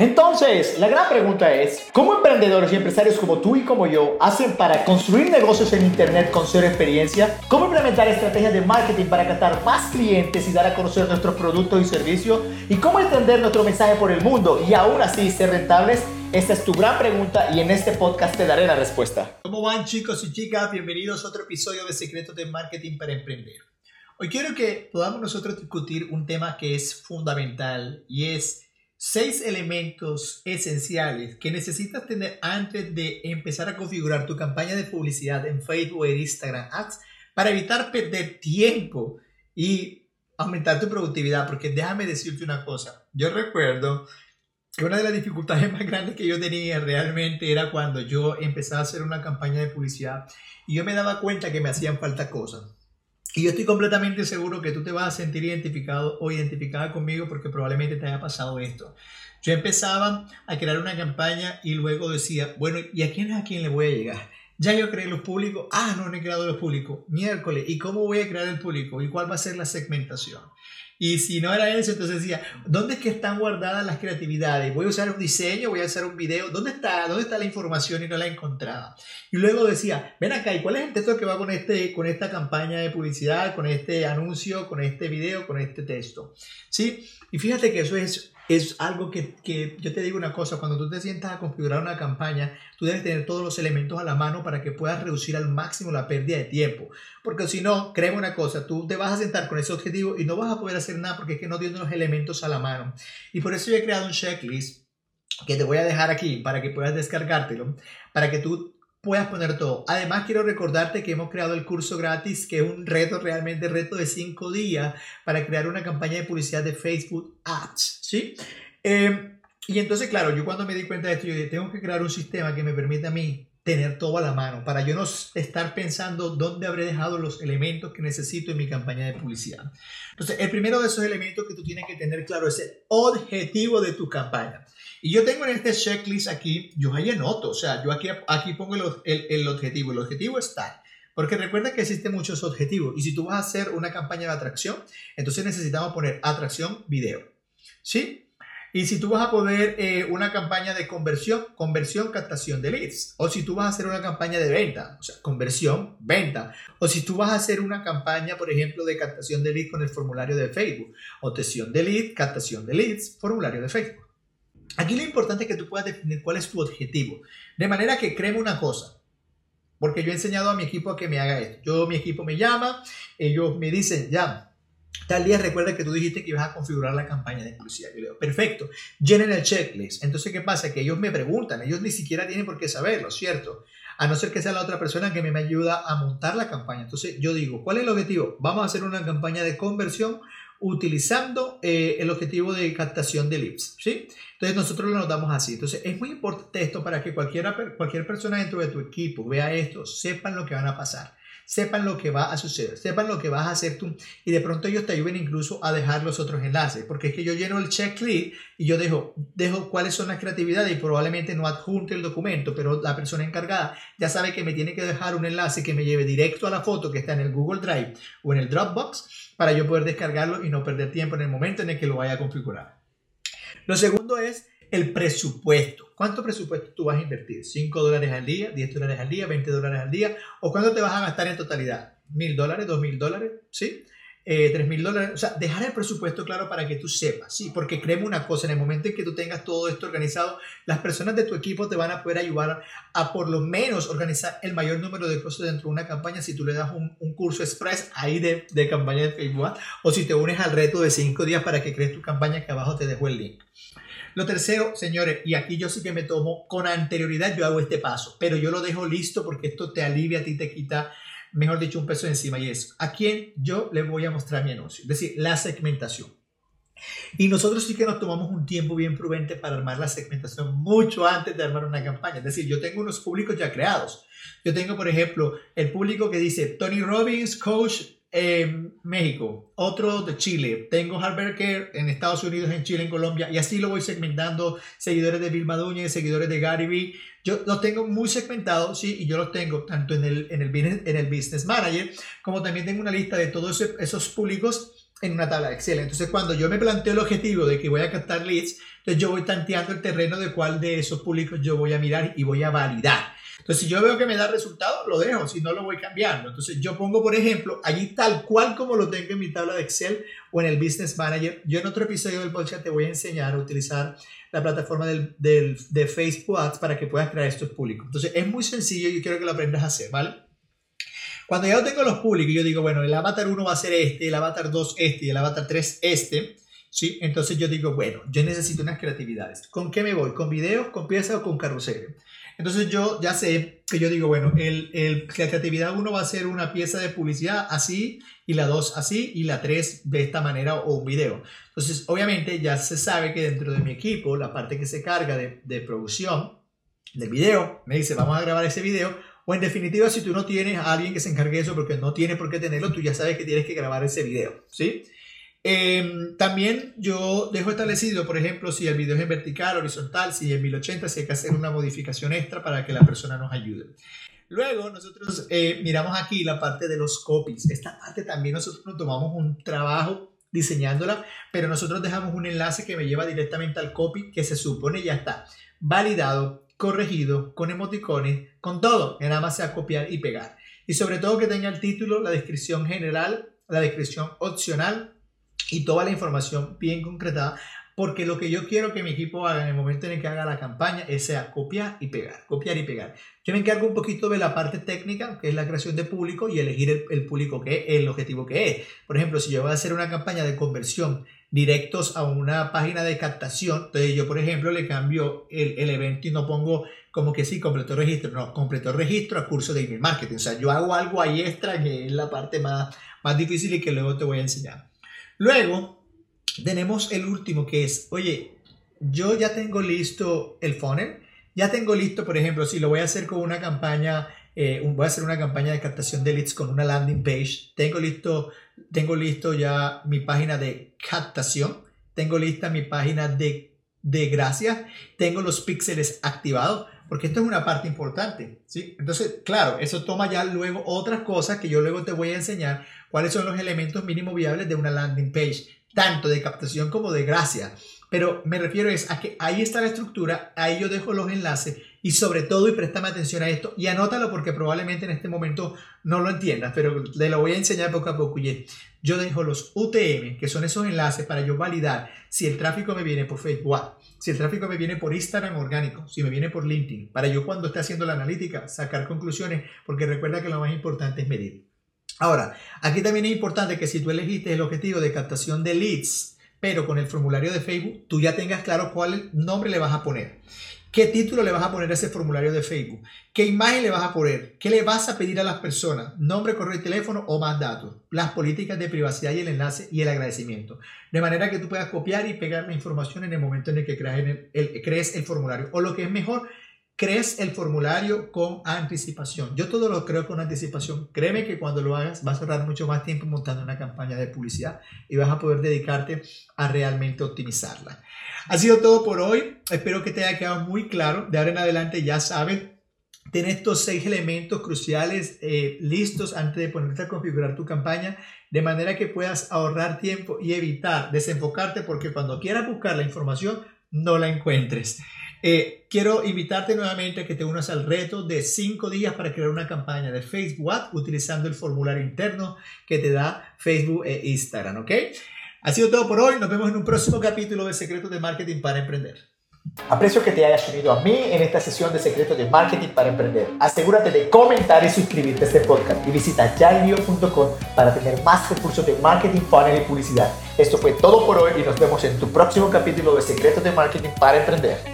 Entonces, la gran pregunta es, ¿cómo emprendedores y empresarios como tú y como yo hacen para construir negocios en Internet con cero experiencia? ¿Cómo implementar estrategias de marketing para captar más clientes y dar a conocer nuestros productos y servicios? ¿Y cómo extender nuestro mensaje por el mundo y aún así ser rentables? Esta es tu gran pregunta y en este podcast te daré la respuesta. ¿Cómo van chicos y chicas? Bienvenidos a otro episodio de Secretos de Marketing para Emprender. Hoy quiero que podamos nosotros discutir un tema que es fundamental y es seis elementos esenciales que necesitas tener antes de empezar a configurar tu campaña de publicidad en Facebook e Instagram Ads para evitar perder tiempo y aumentar tu productividad. Porque déjame decirte una cosa, yo recuerdo que una de las dificultades más grandes que yo tenía realmente era cuando yo empezaba a hacer una campaña de publicidad y yo me daba cuenta que me hacían falta cosas. Y yo estoy completamente seguro que tú te vas a sentir identificado o identificada conmigo porque probablemente te haya pasado esto. Yo empezaba a crear una campaña y luego decía, bueno, ¿y a quién es a quién le voy a llegar? Ya yo creé los públicos. Ah, no, no he creado los públicos. Miércoles. ¿Y cómo voy a crear el público? ¿Y cuál va a ser la segmentación? Y si no era eso, entonces decía, ¿dónde es que están guardadas las creatividades? Voy a usar un diseño, voy a hacer un video, ¿dónde está? ¿Dónde está la información y no la encontraba? Y luego decía, ven acá, ¿y cuál es el texto que va con, este, con esta campaña de publicidad, con este anuncio, con este video, con este texto? ¿Sí? Y fíjate que eso es es algo que, que, yo te digo una cosa, cuando tú te sientas a configurar una campaña, tú debes tener todos los elementos a la mano para que puedas reducir al máximo la pérdida de tiempo. Porque si no, créeme una cosa, tú te vas a sentar con ese objetivo y no vas a poder hacer nada porque es que no tienes los elementos a la mano. Y por eso yo he creado un checklist que te voy a dejar aquí para que puedas descargártelo, para que tú puedas poner todo. Además, quiero recordarte que hemos creado el curso gratis, que es un reto, realmente reto de 5 días para crear una campaña de publicidad de Facebook Ads, ¿sí? Em, y entonces, claro, yo cuando me di cuenta de esto, yo dije, tengo que crear un sistema que me permita a mí tener todo a la mano, para yo no estar pensando dónde habré dejado los elementos que necesito en mi campaña de publicidad. Entonces, el primero de esos elementos que tú tienes que tener claro es el objetivo de tu campaña. Y yo tengo en este checklist aquí, yo ahí anoto, o sea, yo aquí, aquí pongo el, el, objetivo. El objetivo es tal. Porque recuerda que existen muchos objetivos. Y si tú vas a hacer una campaña de atracción, entonces necesitamos poner atracción video. ¿Sí? Y si tú vas a poner eh, una campaña de conversión, conversión, captación de leads. O si tú vas a hacer una campaña de venta, o conversión, venta. O si tú vas a hacer una campaña, por ejemplo, de captación de leads con el formulario de Facebook. O tesión de leads, captación de leads, formulario de Facebook. Aquí lo importante es que tú puedas definir cuál es tu objetivo. De manera que créeme una cosa. Porque yo he enseñado a mi equipo a que me haga esto. Yo, mi equipo me llama, ellos me dicen, ya, tal día recuerda que tú dijiste que ibas a configurar la campaña de publicidad. Perfecto, llenen el checklist. Entonces, ¿qué pasa? Que ellos me preguntan, ellos ni siquiera tienen por qué saberlo, ¿cierto? A no ser que sea la otra persona que me ayuda a montar la campaña. Entonces, yo digo, ¿cuál es el objetivo? Vamos a hacer una campaña de conversión utilizando eh, el objetivo de captación de leads, ¿sí? Entonces nosotros lo notamos así. Entonces es muy importante esto para que cualquier persona dentro de tu equipo vea esto, sepan lo que van a pasar, sepan lo que va a suceder, sepan lo que vas a hacer tú y de pronto ellos te ayuden incluso a dejar los otros enlaces, porque es que yo lleno el checklist y yo dejo, dejo cuáles son las creatividades y probablemente no adjunte el documento, pero la persona encargada ya sabe que me tiene que dejar un enlace que me lleve directo a la foto que está en el Google Drive o en el Dropbox para yo poder descargarlo y no perder tiempo en el momento en el que lo vaya a configurar. Lo segundo es el presupuesto. ¿Cuánto presupuesto tú vas a invertir? ¿5 dólares al día? ¿10 dólares al día? ¿20 dólares al día? ¿O cuánto te vas a gastar en totalidad? ¿1000 dólares? ¿2000 dólares? ¿Sí? eh, 3 mil dólares. O sea, dejar el presupuesto claro para que tú sepas, ¿sí? Porque créeme una cosa, en el momento en que tú tengas todo esto organizado, las personas de tu equipo te van a poder ayudar a por lo menos organizar el mayor número de cosas dentro de una campaña si tú le das un, un curso express ahí de, de, campaña de Facebook o si te unes al reto de 5 días para que crees tu campaña que abajo te dejo el link. Lo tercero, señores, y aquí yo sí que me tomo con anterioridad, yo hago este paso, pero yo lo dejo listo porque esto te alivia, a ti te quita mejor dicho, un peso encima y es a quién yo le voy a mostrar mi anuncio, es decir, la segmentación. Y nosotros sí que nos tomamos un tiempo bien prudente para armar la segmentación mucho antes de armar una campaña. Es decir, yo tengo unos públicos ya creados. Yo tengo, por ejemplo, el público que dice Tony Robbins, coach en México, otro de Chile, tengo Care en Estados Unidos, en Chile, en Colombia, y así lo voy segmentando, seguidores de Bill Maduñez, seguidores de Gary Vee, yo los tengo muy segmentados, sí, y yo los tengo tanto en el, en el, business, en el business Manager, como también tengo una lista de todos esos públicos en una tabla de Excel. Entonces, cuando yo me planteo el objetivo de que voy a captar leads, Entonces yo voy tanteando el terreno de cuál de esos públicos yo voy a mirar y voy a validar. Entonces, si yo veo que me da resultado, lo dejo, si no lo voy cambiando. Entonces, yo pongo, por ejemplo, allí tal cual como lo tengo en mi tabla de Excel o en el Business Manager. Yo en otro episodio del podcast te voy a enseñar a utilizar la plataforma del, de Facebook Ads para que puedas crear estos públicos. Entonces, es muy sencillo y quiero que lo aprendas a hacer, ¿vale? Cuando ya tengo los públicos, yo digo, bueno, el avatar 1 va a ser este, el avatar 2 este y el avatar 3 este. ¿sí? Entonces yo digo, bueno, yo necesito unas creatividades. ¿Con qué me voy? ¿Con videos, con piezas o con carrusel? Entonces yo ya sé que yo digo, bueno, el, el, la creatividad 1 va a ser una pieza de publicidad así, y la 2 así, y la 3 de esta manera o un video. Entonces, obviamente ya se sabe que dentro de mi equipo, la parte que se carga de, de producción del video, me dice, vamos a grabar ese video, o en definitiva, si tú no tienes a alguien que se encargue de eso porque no tiene por qué tenerlo, tú ya sabes que tienes que grabar ese video, ¿sí? Eh, también yo dejo establecido, por ejemplo, si el video es en vertical, horizontal, si en 1080, si hay que hacer una modificación extra para que la persona nos ayude. Luego nosotros eh, miramos aquí la parte de los copies. Esta parte también nosotros nos tomamos un trabajo diseñándola, pero nosotros dejamos un enlace que me lleva directamente al copy que se supone ya está validado, corregido, con emoticones, con todo. Nada más sea copiar y pegar. Y sobre todo que tenga el título, la descripción general, la descripción opcional y toda la información bien concretada, porque lo que yo quiero que mi equipo haga en el momento en el que haga la campaña es sea copiar y pegar, copiar y pegar. Yo me encargo un poquito de la parte técnica, que es la creación de público y elegir el, público que es, el objetivo que es. Por ejemplo, si yo voy a hacer una campaña de conversión directos a una página de captación, entonces yo, por ejemplo, le cambio el, el evento y no pongo como que sí, completó registro, no, completó registro a curso de email marketing. O sea, yo hago algo ahí extra que es la parte más, más difícil y que luego te voy a enseñar. Luego tenemos el último que es, oye, yo ya tengo listo el funnel, ya tengo listo, por ejemplo, si lo voy a hacer con una campaña, eh, voy a hacer una campaña de captación de leads con una landing page, tengo listo, tengo listo ya mi página de captación, tengo lista mi página de, de gracias, tengo los píxeles activados, porque esto es una parte importante, ¿sí? Entonces, claro, eso toma ya luego otras cosas que yo luego te voy a enseñar cuáles son los elementos mínimos viables de una landing page, tanto de captación como de gracia. Pero me refiero es a que ahí está la estructura, ahí yo dejo los enlaces y sobre todo, y préstame atención a esto y anótalo porque probablemente en este momento no lo entiendas, pero te lo voy a enseñar poco a poco. Y yo dejo los UTM, que son esos enlaces para yo validar si el tráfico me viene por Facebook, si el tráfico me viene por Instagram orgánico, si me viene por LinkedIn, para yo cuando esté haciendo la analítica sacar conclusiones, porque recuerda que lo más importante es medir. Ahora, aquí también es importante que si tú elegiste el objetivo de captación de leads, pero con el formulario de Facebook, tú ya tengas claro cuál nombre le vas a poner. ¿Qué título le vas a poner a ese formulario de Facebook? ¿Qué imagen le vas a poner? ¿Qué le vas a pedir a las personas? Nombre, correo y teléfono o más datos. Las políticas de privacidad y el enlace y el agradecimiento. De manera que tú puedas copiar y pegar la información en el momento en el que crees el, crees el formulario. O lo que es mejor, crees el formulario con anticipación. Yo todo lo creo con anticipación. Créeme que cuando lo hagas vas a ahorrar mucho más tiempo montando una campaña de publicidad y vas a poder dedicarte a realmente optimizarla. Ha sido todo por hoy. Espero que te haya quedado muy claro. De ahora en adelante ya sabes, ten estos seis elementos cruciales eh, listos antes de ponerte a configurar tu campaña, de manera que puedas ahorrar tiempo y evitar desenfocarte porque cuando quieras buscar la información no la encuentres. Eh, quiero invitarte nuevamente a que te unas al reto de cinco días para crear una campaña de Facebook utilizando el formulario interno que te da Facebook e Instagram, ¿ok? Ha sido todo por hoy. Nos vemos en un próximo capítulo de Secretos de Marketing para Emprender. Aprecio que te hayas unido a mí en esta sesión de Secretos de Marketing para Emprender. Asegúrate de comentar y suscribirte a este podcast y visita yailio.com para tener más recursos de marketing, funnel y publicidad. Esto fue todo por hoy y nos vemos en tu próximo capítulo de Secretos de Marketing para Emprender.